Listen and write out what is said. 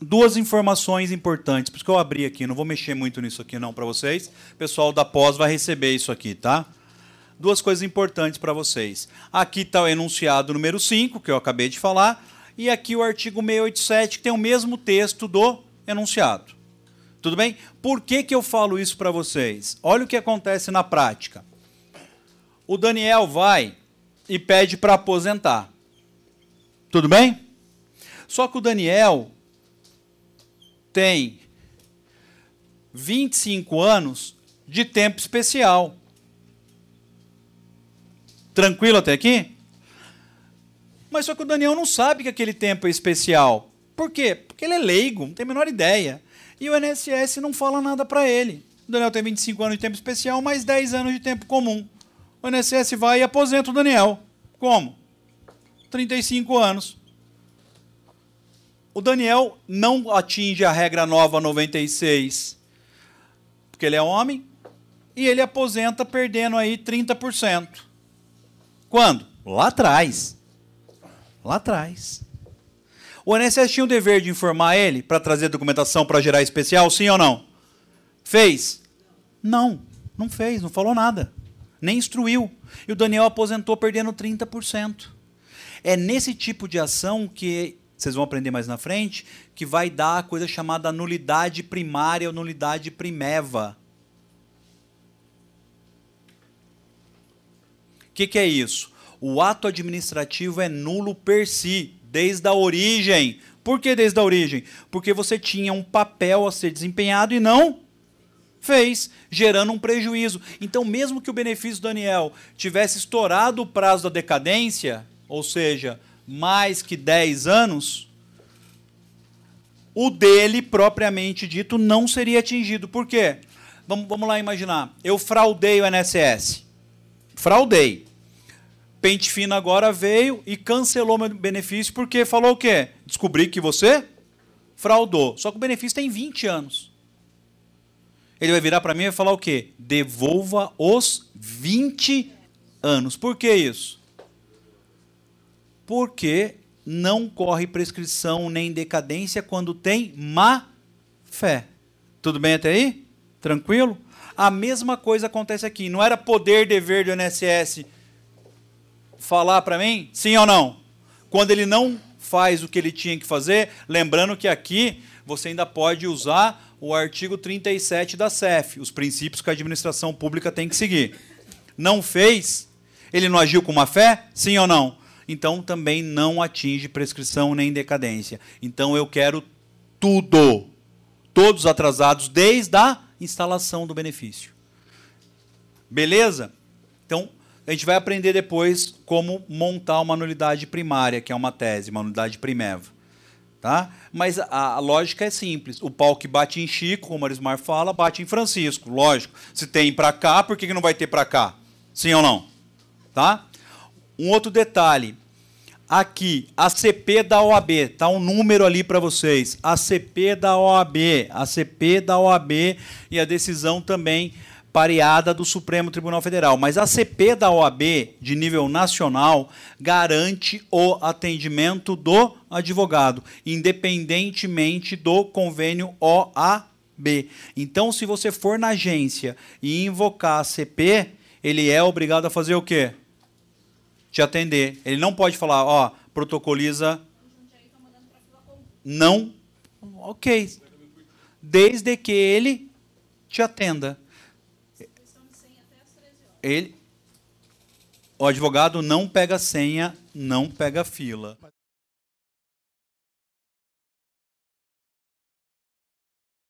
duas informações importantes, por isso que eu abri aqui, não vou mexer muito nisso aqui não para vocês. O pessoal da pós vai receber isso aqui, tá? Duas coisas importantes para vocês. Aqui está o enunciado número 5, que eu acabei de falar, e aqui o artigo 687, que tem o mesmo texto do enunciado. Tudo bem? Por que, que eu falo isso para vocês? Olha o que acontece na prática. O Daniel vai e pede para aposentar. Tudo bem? Só que o Daniel tem 25 anos de tempo especial. Tranquilo até aqui? Mas só que o Daniel não sabe que aquele tempo é especial. Por quê? Porque ele é leigo, não tem a menor ideia. E o INSS não fala nada para ele. O Daniel tem 25 anos de tempo especial, mais 10 anos de tempo comum. O INSS vai e aposenta o Daniel. Como? 35 anos. O Daniel não atinge a regra nova 96, porque ele é homem, e ele aposenta perdendo aí 30%. Quando? Lá atrás. Lá atrás. O INSS tinha o dever de informar ele para trazer documentação para gerar especial, sim ou não? Fez? Não, não fez, não falou nada. Nem instruiu. E o Daniel aposentou perdendo 30%. É nesse tipo de ação que vocês vão aprender mais na frente, que vai dar a coisa chamada nulidade primária ou nulidade primeva. O que, que é isso? O ato administrativo é nulo per si, desde a origem. Por que desde a origem? Porque você tinha um papel a ser desempenhado e não fez, gerando um prejuízo. Então, mesmo que o benefício do Daniel tivesse estourado o prazo da decadência, ou seja, mais que 10 anos, o dele, propriamente dito, não seria atingido. Por quê? Vamos, vamos lá imaginar. Eu fraudei o INSS. Fraudei. Pente Fino agora veio e cancelou meu benefício porque falou o quê? Descobri que você fraudou. Só que o benefício tem 20 anos. Ele vai virar para mim e vai falar o quê? Devolva os 20 anos. Por que isso? Porque não corre prescrição nem decadência quando tem má fé. Tudo bem até aí? Tranquilo? A mesma coisa acontece aqui. Não era poder, dever do INSS falar para mim? Sim ou não? Quando ele não faz o que ele tinha que fazer, lembrando que aqui você ainda pode usar o artigo 37 da CEF, os princípios que a administração pública tem que seguir. Não fez? Ele não agiu com má fé? Sim ou não? Então também não atinge prescrição nem decadência. Então eu quero tudo, todos atrasados desde a instalação do benefício. Beleza? Então, a gente vai aprender depois como montar uma nulidade primária, que é uma tese, uma nulidade primeva. Tá? Mas a, a, lógica é simples. O pau que bate em Chico, como Arismar fala, bate em Francisco. Lógico. Se tem para cá, por que, que não vai ter para cá? Sim ou não? Tá? Um outro detalhe. Aqui, a CP da OAB, tá um número ali para vocês. A CP da OAB, a CP da OAB e a decisão também pareada do Supremo Tribunal Federal. Mas a CP da OAB, de nível nacional, garante o atendimento do advogado, independentemente do convênio OAB. Então, se você for na agência e invocar a CP, ele é obrigado a fazer o quê? Te atender. Ele não pode falar, ó, protocoliza. Não. Ok. Desde que ele te atenda. Ele, o advogado não pega senha, não pega fila.